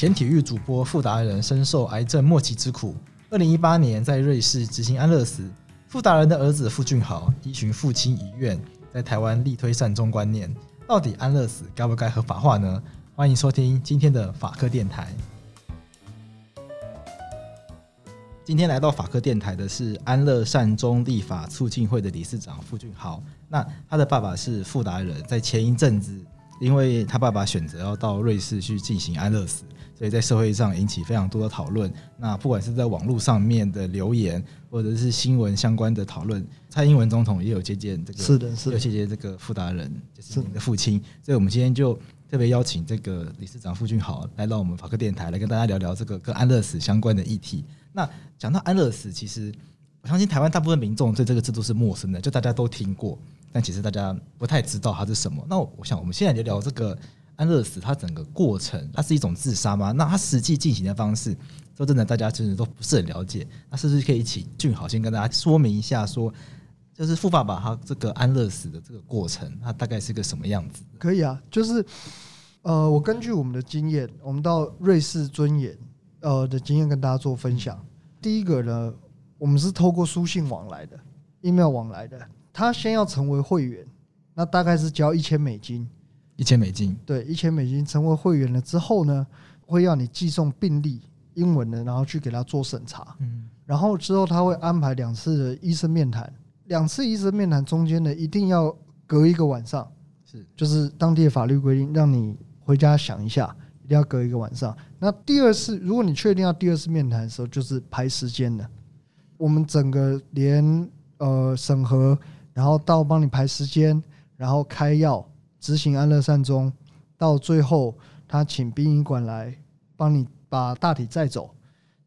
前体育主播傅达人深受癌症末期之苦，二零一八年在瑞士执行安乐死。傅达人的儿子傅俊豪依循父亲遗愿，在台湾力推善终观念。到底安乐死该不该合法化呢？欢迎收听今天的法科电台。今天来到法科电台的是安乐善终立法促进会的理事长傅俊豪。那他的爸爸是傅达人，在前一阵子，因为他爸爸选择要到瑞士去进行安乐死。所以在社会上引起非常多的讨论。那不管是在网络上面的留言，或者是新闻相关的讨论，蔡英文总统也有接见这个，是的，是的，有接见这个傅达人，就是你的父亲。所以，我们今天就特别邀请这个理事长傅俊豪来到我们法科电台，来跟大家聊聊这个跟安乐死相关的议题。那讲到安乐死，其实我相信台湾大部分民众对这个制度是陌生的，就大家都听过，但其实大家不太知道它是什么。那我想，我们现在就聊这个。安乐死，它整个过程，它是一种自杀吗？那它实际进行的方式，说真的，大家真的都不是很了解。那是不是可以请俊豪先跟大家说明一下说，就是富爸爸他这个安乐死的这个过程，它大概是个什么样子？可以啊，就是呃，我根据我们的经验，我们到瑞士尊严呃的经验跟大家做分享。第一个呢，我们是透过书信往来的，email 往来的，他先要成为会员，那大概是交一千美金。一千美金，对，一千美金成为会员了之后呢，会要你寄送病历，英文的，然后去给他做审查。嗯，然后之后他会安排两次的医生面谈，两次医生面谈中间呢，一定要隔一个晚上，是，就是当地的法律规定，让你回家想一下，一定要隔一个晚上。那第二次，如果你确定要第二次面谈的时候，就是排时间的，我们整个连呃审核，然后到帮你排时间，然后开药。执行安乐善终，到最后他请殡仪馆来帮你把大体载走，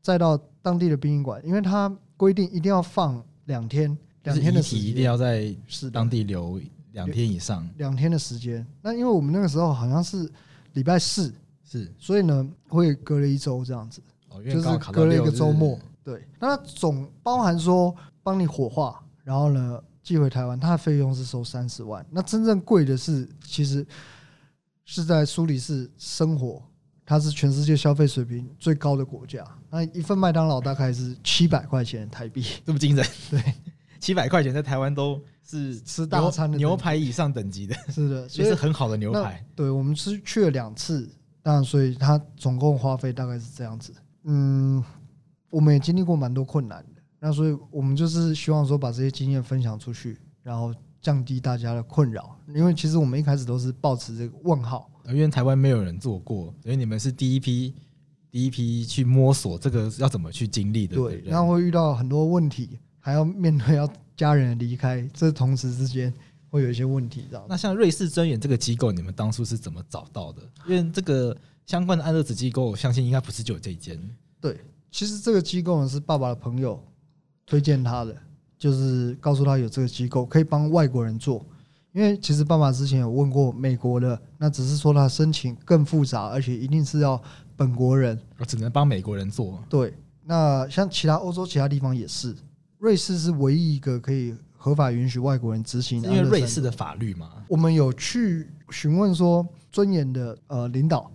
载到当地的殡仪馆，因为他规定一定要放两天，两天的时间，一定要在当地留两天以上，两天的时间。那因为我们那个时候好像是礼拜四，是，所以呢会隔了一周这样子，就是隔了一个周末。对，那总包含说帮你火化，然后呢。寄回台湾，它的费用是收三十万。那真正贵的是，其实是在苏黎世生活，它是全世界消费水平最高的国家。那一份麦当劳大概是七百块钱台币，这么惊人？对，七百块钱在台湾都是吃大餐的牛排以上等级的，是的，也是很好的牛排。对，我们是去了两次，当然，所以它总共花费大概是这样子。嗯，我们也经历过蛮多困难。那所以，我们就是希望说，把这些经验分享出去，然后降低大家的困扰。因为其实我们一开始都是抱持这个问号，因为台湾没有人做过，所以你们是第一批，第一批去摸索这个要怎么去经历的。对，然后会遇到很多问题，还要面对要家人离开，这同时之间会有一些问题，知道？那像瑞士尊严这个机构，你们当初是怎么找到的？因为这个相关的安乐死机构，我相信应该不是就有这一间。对，其实这个机构呢是爸爸的朋友。推荐他的就是告诉他有这个机构可以帮外国人做，因为其实爸爸之前有问过美国的，那只是说他申请更复杂，而且一定是要本国人，我只能帮美国人做。对，那像其他欧洲其他地方也是，瑞士是唯一一个可以合法允许外国人执行的，因为瑞士的法律嘛。我们有去询问说尊严的呃领导，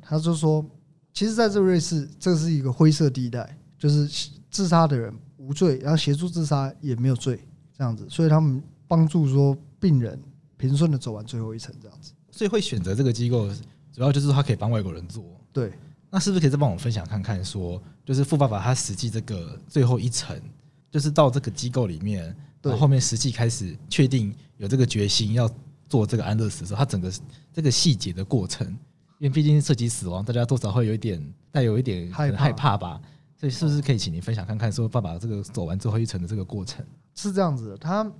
他就说，其实在这个瑞士，这是一个灰色地带，就是自杀的人。无罪，然后协助自杀也没有罪，这样子，所以他们帮助说病人平顺的走完最后一程，这样子。所以会选择这个机构，主要就是他可以帮外国人做。对，那是不是可以再帮我分享看看，说就是富爸爸他实际这个最后一程，就是到这个机构里面，然后后面实际开始确定有这个决心要做这个安乐死的时候，他整个这个细节的过程，因为毕竟涉及死亡，大家多少会有一点带有一点害害怕吧。所以是不是可以请您分享看看，说爸爸这个走完最后一程的这个过程？是这样子的，他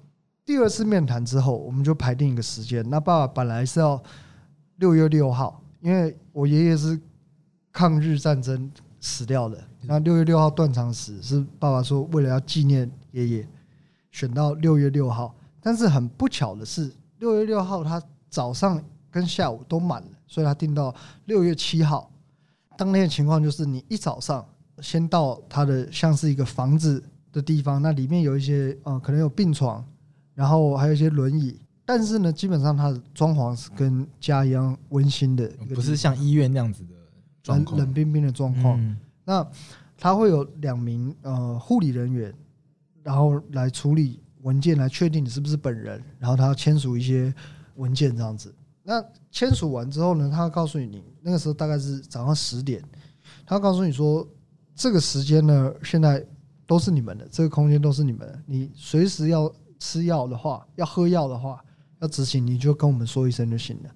第二次面谈之后，我们就排定一个时间。那爸爸本来是要六月六号，因为我爷爷是抗日战争死掉的。那六月六号断肠时，是爸爸说为了要纪念爷爷，选到六月六号。但是很不巧的是，六月六号他早上跟下午都满了，所以他定到六月七号。当天的情况就是，你一早上。先到他的像是一个房子的地方，那里面有一些呃，可能有病床，然后还有一些轮椅，但是呢，基本上它的装潢是跟家一样温馨的，不是像医院那样子的冷冷冰冰的状况。嗯、那他会有两名呃护理人员，然后来处理文件，来确定你是不是本人，然后他要签署一些文件这样子。那签署完之后呢，他会告诉你，你那个时候大概是早上十点，他会告诉你说，这个时间呢，现在都是你们的，这个空间都是你们的。你随时要吃药的话，要喝药的话，要执行，你就跟我们说一声就行了。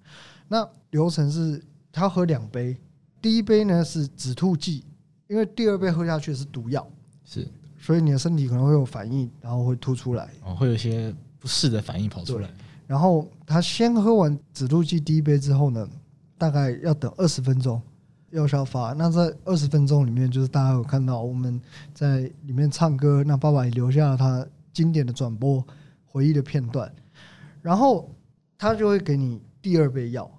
那流程是，他喝两杯，第一杯呢是止吐剂，因为第二杯喝下去是毒药，是，所以你的身体可能会有反应，然后会吐出来，哦，会有一些不适的反应跑出来。然后他先喝完止吐剂第一杯之后呢，大概要等二十分钟药效发。那在二十分钟里面，就是大家有看到我们在里面唱歌，那爸爸也留下了他经典的转播回忆的片段。然后他就会给你第二杯药。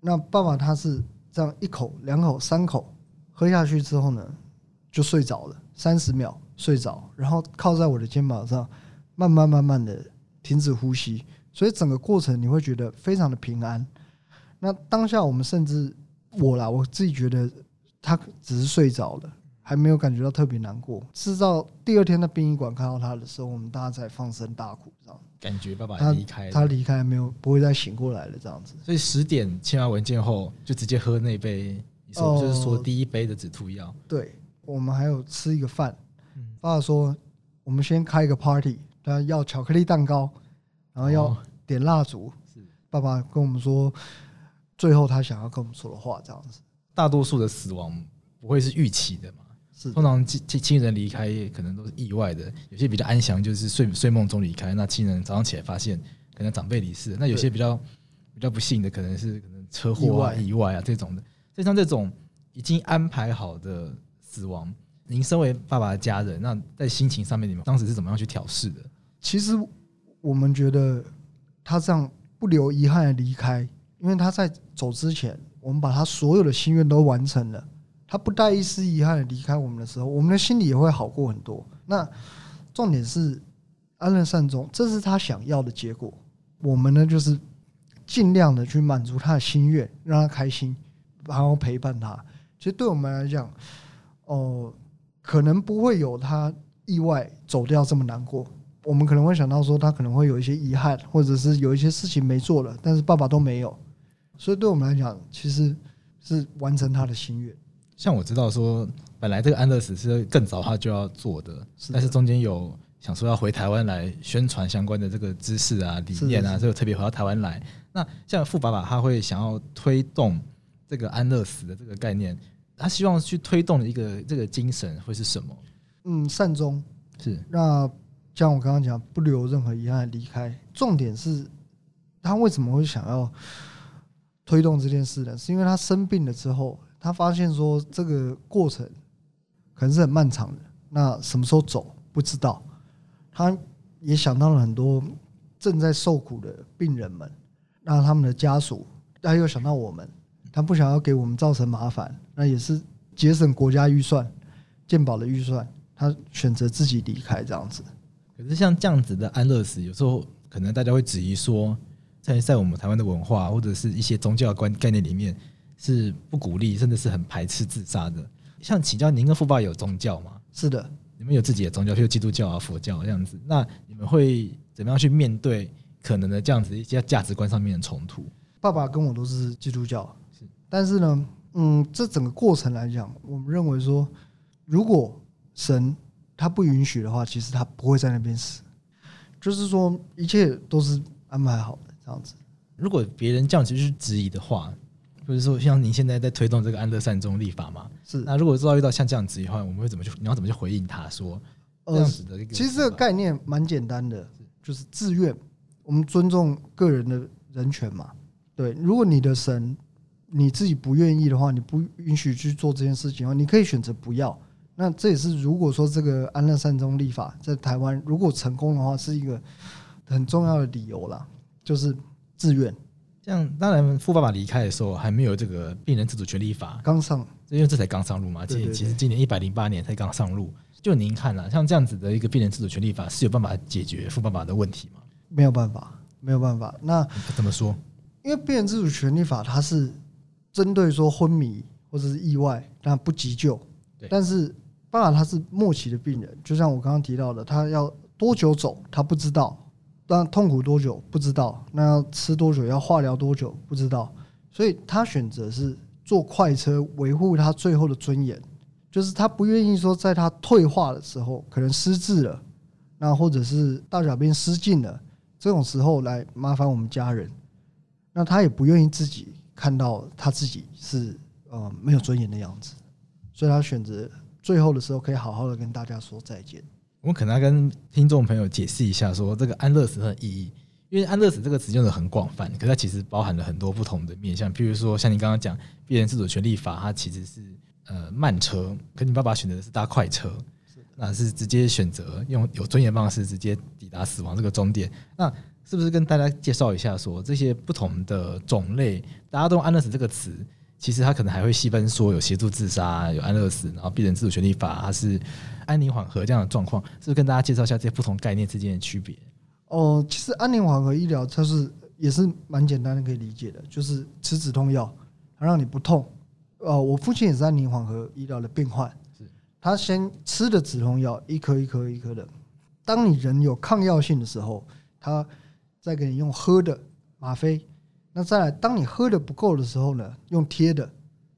那爸爸他是这样一口、两口、三口喝下去之后呢，就睡着了，三十秒睡着，然后靠在我的肩膀上，慢慢慢慢的停止呼吸。所以整个过程你会觉得非常的平安。那当下我们甚至我啦，我自己觉得他只是睡着了，还没有感觉到特别难过。直到第二天在殡仪馆看到他的时候，我们大家才放声大哭，这样感觉爸爸离开，他离开没有不会再醒过来了，这样子。所以十点签完文件后，就直接喝那杯，就是说第一杯的止吐药。对，我们还有吃一个饭。爸爸说，我们先开一个 party，他要巧克力蛋糕，然后要。点蜡烛，是爸爸跟我们说，最后他想要跟我们说的话，这样子。大多数的死亡不会是预期的嘛？是通常亲亲人离开可能都是意外的，有些比较安详，就是睡睡梦中离开。那亲人早上起来发现，可能长辈离世。那有些比较比较不幸的，可能是可能车祸啊、意外啊这种的。所以像这种已经安排好的死亡，您身为爸爸的家人，那在心情上面，你们当时是怎么样去调试的？其实我们觉得。他这样不留遗憾的离开，因为他在走之前，我们把他所有的心愿都完成了。他不带一丝遗憾离开我们的时候，我们的心里也会好过很多。那重点是安乐善终，这是他想要的结果。我们呢，就是尽量的去满足他的心愿，让他开心，然后陪伴他。其实对我们来讲，哦，可能不会有他意外走掉这么难过。我们可能会想到说，他可能会有一些遗憾，或者是有一些事情没做了，但是爸爸都没有，所以对我们来讲，其实是完成他的心愿。像我知道说，本来这个安乐死是更早他就要做的，是的，但是中间有想说要回台湾来宣传相关的这个知识啊、理念啊，所以特别回到台湾来。那像富爸爸他会想要推动这个安乐死的这个概念，他希望去推动的一个这个精神会是什么？嗯，善终是那。像我刚刚讲，不留任何遗憾离开。重点是，他为什么会想要推动这件事呢？是因为他生病了之后，他发现说这个过程可能是很漫长的。那什么时候走不知道。他也想到了很多正在受苦的病人们，那他们的家属，他又想到我们，他不想要给我们造成麻烦，那也是节省国家预算、健保的预算，他选择自己离开这样子。可是像这样子的安乐死，有时候可能大家会质疑说，在在我们台湾的文化或者是一些宗教观概念里面，是不鼓励，甚至是很排斥自杀的。像请教您跟富爸有宗教吗？是的，你们有自己的宗教，譬如基督教啊、佛教这样子。那你们会怎么样去面对可能的这样子一些价值观上面的冲突？爸爸跟我都是基督教，是，但是呢，嗯，这整个过程来讲，我们认为说，如果神。他不允许的话，其实他不会在那边死。就是说，一切都是安排好的这样子。如果别人这样子去质疑的话，就是说，像您现在在推动这个安乐善终立法嘛？是。那如果遭遇到像这样质疑的话，我们会怎么去？你要怎么去回应他说这样子的？其实这个概念蛮简单的，就是自愿。我们尊重个人的人权嘛。对，如果你的神你自己不愿意的话，你不允许去做这件事情的话，你可以选择不要。那这也是如果说这个安乐善终立法在台湾如果成功的话，是一个很重要的理由啦，就是自愿。这样当然，富爸爸离开的时候还没有这个病人自主权利法刚上，因为这才刚上路嘛。其实其实今年一百零八年才刚上路。就您看了，像这样子的一个病人自主权利法是有办法解决富爸爸的问题吗？没有办法，没有办法。那怎么说？因为病人自主权利法它是针对说昏迷。或者是意外，但不急救。但是爸爸他是末期的病人，就像我刚刚提到的，他要多久走他不知道，但痛苦多久不知道，那要吃多久要化疗多久不知道，所以他选择是坐快车维护他最后的尊严，就是他不愿意说在他退化的时候可能失智了，那或者是大小便失禁了这种时候来麻烦我们家人，那他也不愿意自己看到他自己是呃没有尊严的样子。所以他选择最后的时候可以好好的跟大家说再见。我们可能要跟听众朋友解释一下，说这个安乐死的意义，因为安乐死这个词用的很广泛，可是它其实包含了很多不同的面向。譬如说，像你刚刚讲《病人自主权利法》，它其实是呃慢车，可你爸爸选择的是搭快车，那是直接选择用有尊严方式直接抵达死亡这个终点。那是不是跟大家介绍一下，说这些不同的种类，大家都用安乐死这个词？其实它可能还会细分说有协助自杀、有安乐死，然后病人自主权利法，它是安宁缓和这样的状况，是不是跟大家介绍一下这些不同概念之间的区别？哦，其实安宁缓和医疗它是也是蛮简单的可以理解的，就是吃止痛药，它让你不痛。呃，我父亲也是安宁缓和医疗的病患，是他先吃的止痛药一颗一颗一颗的，当你人有抗药性的时候，他再给你用喝的吗啡。那再来，当你喝的不够的时候呢，用贴的，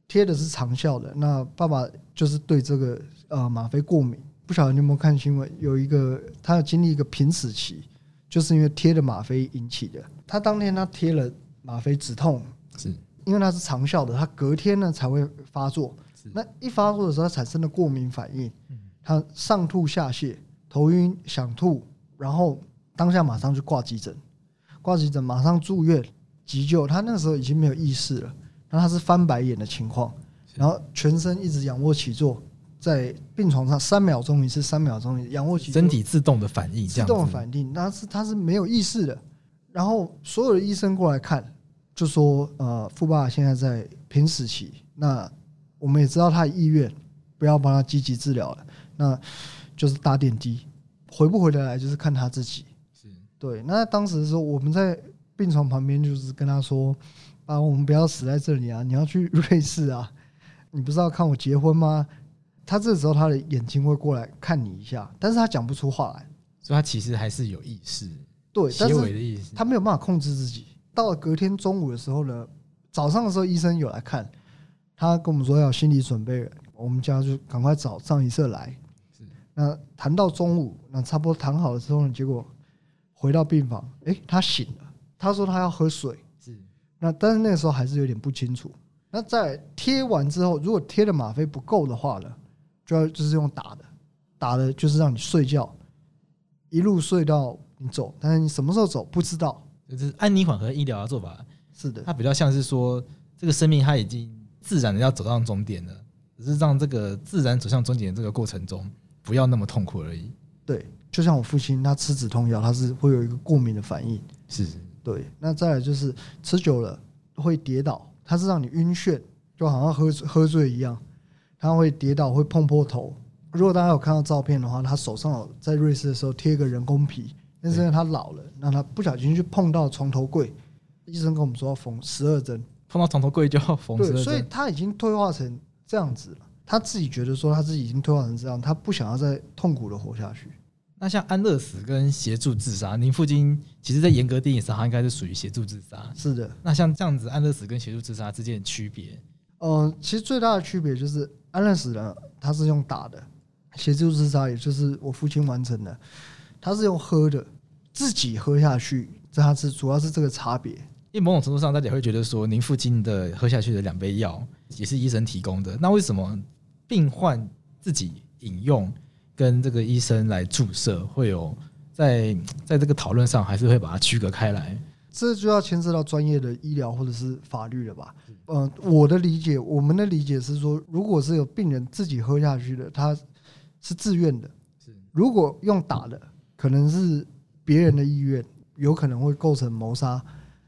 贴的是长效的。那爸爸就是对这个呃吗啡过敏，不晓得你有没有看新闻？有一个他要经历一个濒死期，就是因为贴的吗啡引起的。他当天他贴了吗啡止痛，是因为它是长效的，他隔天呢才会发作。那一发作的时候，他产生了过敏反应，他上吐下泻、头晕、想吐，然后当下马上就挂急诊，挂急诊马上住院。急救，他那个时候已经没有意识了，然后他是翻白眼的情况，然后全身一直仰卧起坐，在病床上三秒钟一次，三秒钟仰卧起坐，身体自动的反应，自动的反应，那是他是没有意识的，然后所有的医生过来看，就说呃，富爸现在在濒死期，那我们也知道他的意愿，不要帮他积极治疗了，那就是打点滴，回不回得来就是看他自己，是对。那当时的时候我们在。病床旁边就是跟他说：“啊，我们不要死在这里啊！你要去瑞士啊！你不是要看我结婚吗？”他这时候他的眼睛会过来看你一下，但是他讲不出话来，所以他其实还是有意识，对，但是他没有办法控制自己。到了隔天中午的时候呢，早上的时候医生有来看，他跟我们说要有心理准备，我们家就赶快找张医生来。那谈到中午，那差不多谈好了之后呢，结果回到病房，诶，他醒了。他说他要喝水，是那但是那个时候还是有点不清楚。那在贴完之后，如果贴的吗啡不够的话呢，就要就是用打的，打的就是让你睡觉，一路睡到你走。但是你什么时候走不知道。就是安宁缓和医疗的做法，是的，它比较像是说这个生命它已经自然的要走到终点了，只是让这个自然走向终点的这个过程中不要那么痛苦而已。对，就像我父亲他吃止痛药，他是会有一个过敏的反应，是。对，那再来就是吃久了会跌倒，它是让你晕眩，就好像喝喝醉一样，他会跌倒，会碰破头。如果大家有看到照片的话，他手上有在瑞士的时候贴一个人工皮，但是他老了，那他不小心去碰到床头柜，医生跟我们说要缝十二针，碰到床头柜就要缝十二针。对，所以他已经退化成这样子了，他自己觉得说他自己已经退化成这样，他不想要再痛苦的活下去。那像安乐死跟协助自杀，您父亲其实在严格定义上，他应该是属于协助自杀。是的。那像这样子，安乐死跟协助自杀之间的区别？呃，其实最大的区别就是安乐死呢，他是用打的；协助自杀，也就是我父亲完成的，他是用喝的，自己喝下去。这他是主要是这个差别。因为某种程度上，大家会觉得说，您父亲的喝下去的两杯药也是医生提供的，那为什么病患自己饮用？跟这个医生来注射，会有在在这个讨论上，还是会把它区隔开来。这就要牵涉到专业的医疗或者是法律了吧？嗯，我的理解，我们的理解是说，如果是有病人自己喝下去的，他是自愿的；如果用打的，可能是别人的意愿，有可能会构成谋杀。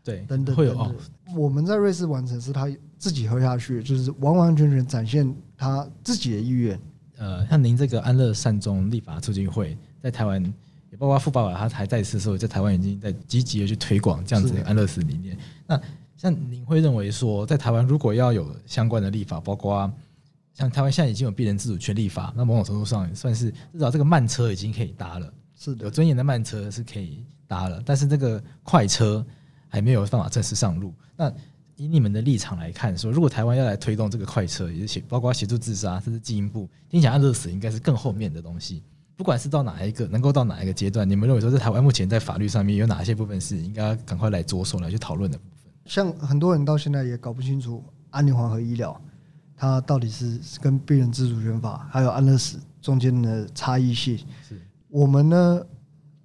对，等等，会有哦。我们在瑞士完成是他自己喝下去，就是完完全全展现他自己的意愿。呃，像您这个安乐善终立法促进会在台湾，也包括富爸爸他还在世的时候，在台湾已经在积极的去推广这样子的安乐死理念。那像您会认为说，在台湾如果要有相关的立法，包括像台湾现在已经有病人自主权立法，那某种程度上也算是至少这个慢车已经可以搭了，是的，有尊严的慢车是可以搭了，但是这个快车还没有办法正式上路。那以你们的立场来看，说如果台湾要来推动这个快车，也包括协助自杀，甚至进一步听起来安乐死应该是更后面的东西。不管是到哪一个，能够到哪一个阶段，你们认为说在台湾目前在法律上面有哪些部分是应该赶快来着手来去讨论的部分？像很多人到现在也搞不清楚安宁缓和医疗，它到底是跟病人自主权法还有安乐死中间的差异性。是我们呢，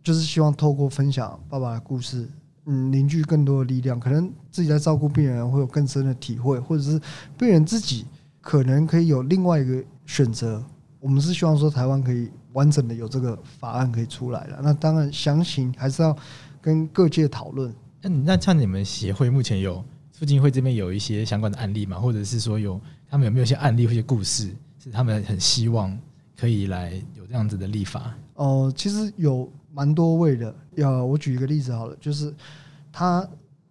就是希望透过分享爸爸的故事，嗯，凝聚更多的力量，可能自己在照顾病人会有更深的体会，或者是病人自己可能可以有另外一个选择。我们是希望说台湾可以。完整的有这个法案可以出来了，那当然详情还是要跟各界讨论。那那像你们协会目前有促进会这边有一些相关的案例吗？或者是说有他们有没有一些案例或者故事，是他们很希望可以来有这样子的立法？哦、呃，其实有蛮多位的。要我举一个例子好了，就是他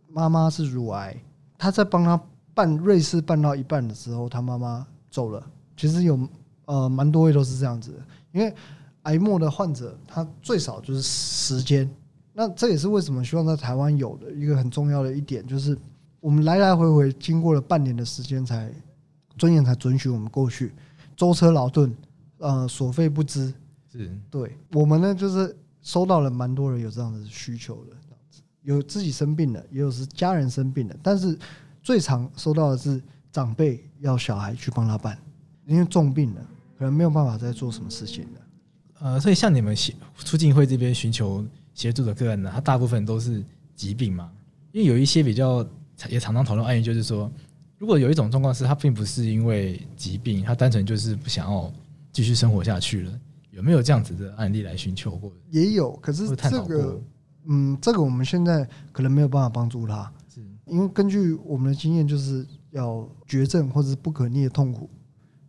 妈妈是乳癌，他在帮他办瑞士办到一半的时候，他妈妈走了。其实有呃蛮多位都是这样子的，因为。癌末的患者，他最少就是时间。那这也是为什么希望在台湾有的一个很重要的一点，就是我们来来回回经过了半年的时间，才尊严才准许我们过去舟车劳顿，呃，所费不貲。是对我们呢，就是收到了蛮多人有这样的需求的，这样子有自己生病的，也有是家人生病的，但是最常收到的是长辈要小孩去帮他办，因为重病了，可能没有办法再做什么事情了。呃，所以像你们协促进会这边寻求协助的个案呢，它大部分都是疾病嘛。因为有一些比较也常常讨论案例，就是说，如果有一种状况是他并不是因为疾病，他单纯就是不想要继续生活下去了，有没有这样子的案例来寻求过？也有，可是这个，嗯，这个我们现在可能没有办法帮助他，是因为根据我们的经验，就是要绝症或者是不可逆的痛苦，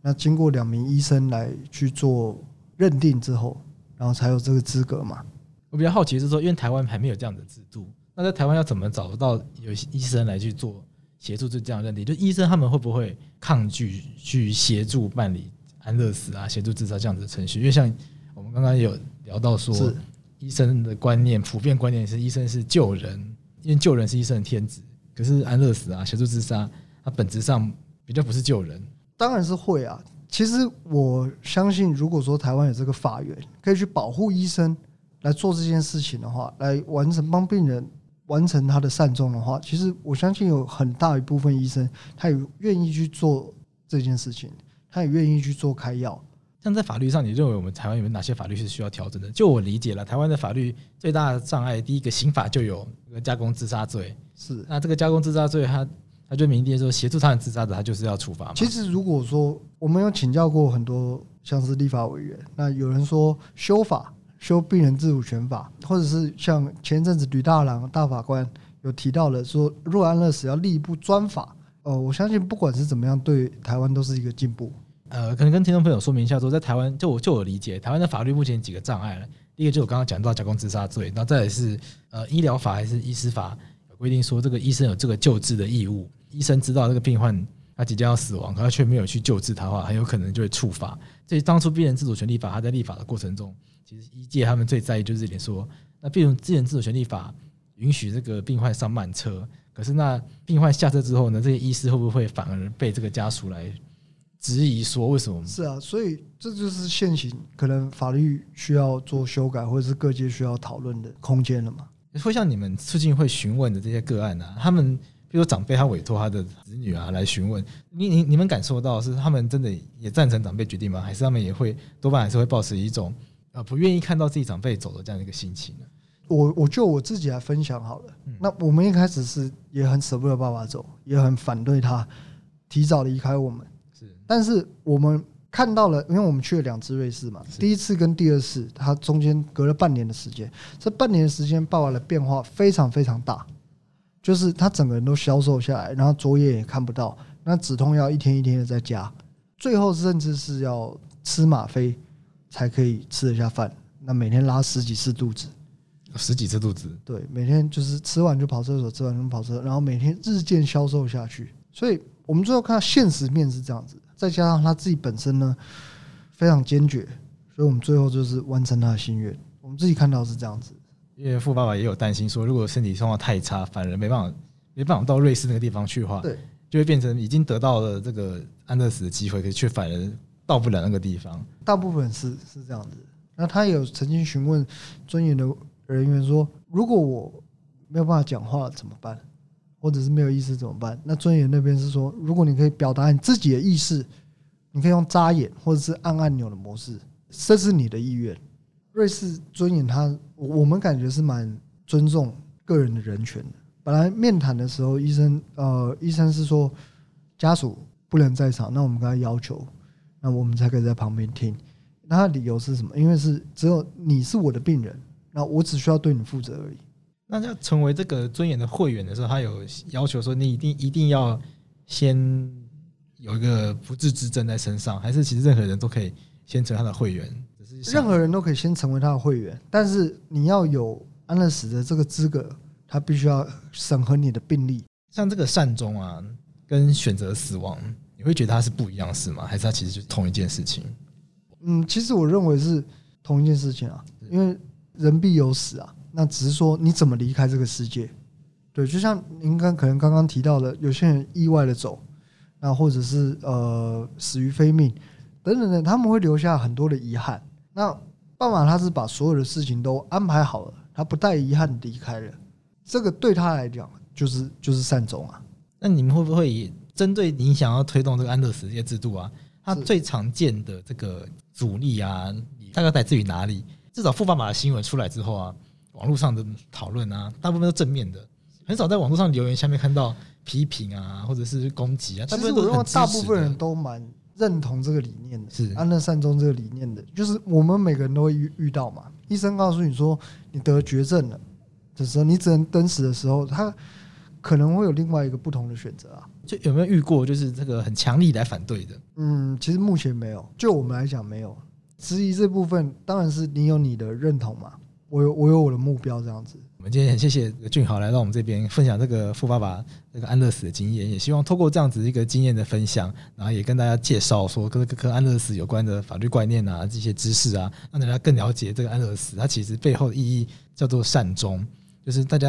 那经过两名医生来去做。认定之后，然后才有这个资格嘛？我比较好奇是说，因为台湾还没有这样的制度，那在台湾要怎么找到有医生来去做协助这这样认定？就医生他们会不会抗拒去协助办理安乐死啊、协助自杀这样子的程序？因为像我们刚刚有聊到说，是医生的观念普遍观念是医生是救人，因为救人是医生的天职。可是安乐死啊、协助自杀，它本质上比较不是救人，当然是会啊。其实我相信，如果说台湾有这个法源，可以去保护医生来做这件事情的话，来完成帮病人完成他的善终的话，其实我相信有很大一部分医生他也愿意去做这件事情，他也愿意去做开药。像在法律上，你认为我们台湾有哪些法律是需要调整的？就我理解了，台湾的法律最大的障碍，第一个刑法就有一个加工自杀罪，是那这个加工自杀罪，它。他就明定说，协助他人自杀的，他就是要处罚。其实，如果说我们有请教过很多像是立法委员，那有人说修法修病人自主权法，或者是像前一阵子吕大郎大法官有提到了说，若安乐死要立一部专法。呃，我相信不管是怎么样，对台湾都是一个进步。呃，可能跟听众朋友说明一下，说在台湾，就我就我理解，台湾的法律目前几个障碍了。第一个就是我刚刚讲到加工自杀罪，然后再来是呃医疗法还是医师法有规定说，这个医生有这个救治的义务。医生知道这个病患他即将要死亡，可他却没有去救治他的话，很有可能就会触发。所以当初病人自主权利法，他在立法的过程中，其实医界他们最在意就是这点，说那病人病人自主权利法允许这个病患上慢车，可是那病患下车之后呢，这些医师会不会反而被这个家属来质疑说为什么？是啊，所以这就是现行可能法律需要做修改，或者是各界需要讨论的空间了嘛？会像你们促进会询问的这些个案啊，他们。比如说长辈他委托他的子女啊来询问你，你你们感受到是他们真的也赞成长辈决定吗？还是他们也会多半还是会抱持一种呃不愿意看到自己长辈走的这样的一个心情呢？我我就我自己来分享好了。那我们一开始是也很舍不得爸爸走，也很反对他提早离开我们。是，但是我们看到了，因为我们去了两次瑞士嘛，第一次跟第二次，它中间隔了半年的时间，这半年的时间，爸爸的变化非常非常大。就是他整个人都消瘦下来，然后左眼也看不到，那止痛药一天一天的在加，最后甚至是要吃吗啡才可以吃得下饭，那每天拉十几次肚子，十几次肚子，对，每天就是吃完就跑厕所，吃完就跑厕所，然后每天日渐消瘦下去。所以我们最后看到现实面是这样子，再加上他自己本身呢非常坚决，所以我们最后就是完成他的心愿。我们自己看到是这样子，因为富爸爸也有担心说，如果身体状况太差，反而没办法没办法到瑞士那个地方去的话，对，就会变成已经得到了这个安乐死的机会，可是却反而到不了那个地方。大部分是是这样子。那他有曾经询问尊严的人员说：“如果我没有办法讲话怎么办？或者是没有意识怎么办？”那尊严那边是说：“如果你可以表达你自己的意识，你可以用眨眼或者是按按钮的模式，这是你的意愿。”瑞士尊严他，我们感觉是蛮尊重个人的人权的。本来面谈的时候，医生呃，医生是说家属不能在场，那我们跟他要求，那我们才可以在旁边听。那他的理由是什么？因为是只有你是我的病人，那我只需要对你负责而已。那要成为这个尊严的会员的时候，他有要求说你一定一定要先有一个不治之症在身上，还是其实任何人都可以先成为他的会员？任何人都可以先成为他的会员，但是你要有安乐死的这个资格，他必须要审核你的病历。像这个善终啊，跟选择死亡，你会觉得它是不一样的事吗？还是它其实就是同一件事情？嗯，其实我认为是同一件事情啊，因为人必有死啊，那只是说你怎么离开这个世界。对，就像您刚可能刚刚提到的，有些人意外的走，那或者是呃死于非命等等等，他们会留下很多的遗憾。那爸爸他是把所有的事情都安排好了，他不带遗憾离开了，这个对他来讲就是就是善终啊。那你们会不会针对你想要推动这个安乐死这些制度啊？它最常见的这个阻力啊，大概来自于哪里？至少富爸爸的新闻出来之后啊，网络上的讨论啊，大部分都正面的，很少在网络上留言下面看到批评啊，或者是攻击啊。其实我认为大部分人都蛮认同这个理念的，是安乐善终这个理念的，就是我们每个人都会遇遇到嘛。医生告诉你说你得绝症了的时候，你只能等死的时候，他可能会有另外一个不同的选择啊。就有没有遇过就是这个很强力来反对的？嗯，其实目前没有。就我们来讲，没有质疑这部分，当然是你有你的认同嘛。我有我有我的目标这样子。我们今天很谢谢俊豪来到我们这边分享这个富爸爸这个安乐死的经验，也希望透过这样子一个经验的分享，然后也跟大家介绍说跟跟安乐死有关的法律观念啊，这些知识啊，让大家更了解这个安乐死它其实背后的意义叫做善终，就是大家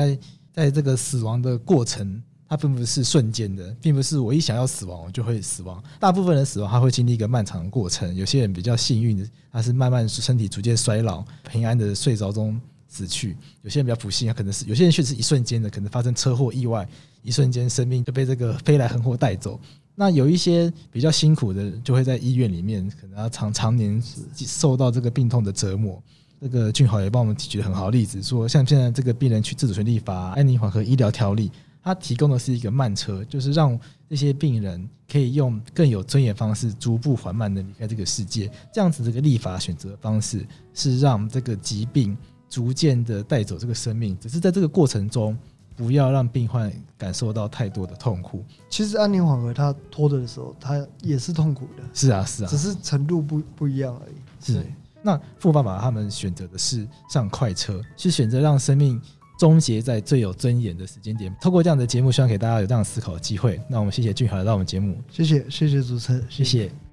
在这个死亡的过程。它并不是瞬间的，并不是我一想要死亡我就会死亡。大部分人死亡，他会经历一个漫长的过程。有些人比较幸运的，他是慢慢身体逐渐衰老，平安的睡着中死去。有些人比较不幸，可能是有些人却是一瞬间的，可能发生车祸意外，一瞬间生命就被这个飞来横祸带走。那有一些比较辛苦的，就会在医院里面，可能要常常年受到这个病痛的折磨。这个俊豪也帮我们举了很好的例子，说像现在这个病人去自主权利法、安宁缓和医疗条例。它提供的是一个慢车，就是让这些病人可以用更有尊严方式，逐步缓慢的离开这个世界。这样子，这个立法选择方式是让这个疾病逐渐的带走这个生命，只是在这个过程中，不要让病患感受到太多的痛苦。其实安宁缓和他拖着的时候，他也是痛苦的。是啊，是啊，只是程度不不一样而已。是。那富爸爸他们选择的是上快车，是选择让生命。终结在最有尊严的时间点。透过这样的节目，希望给大家有这样思考的机会。那我们谢谢俊豪来到我们节目，谢谢谢谢主持人，谢谢。谢谢。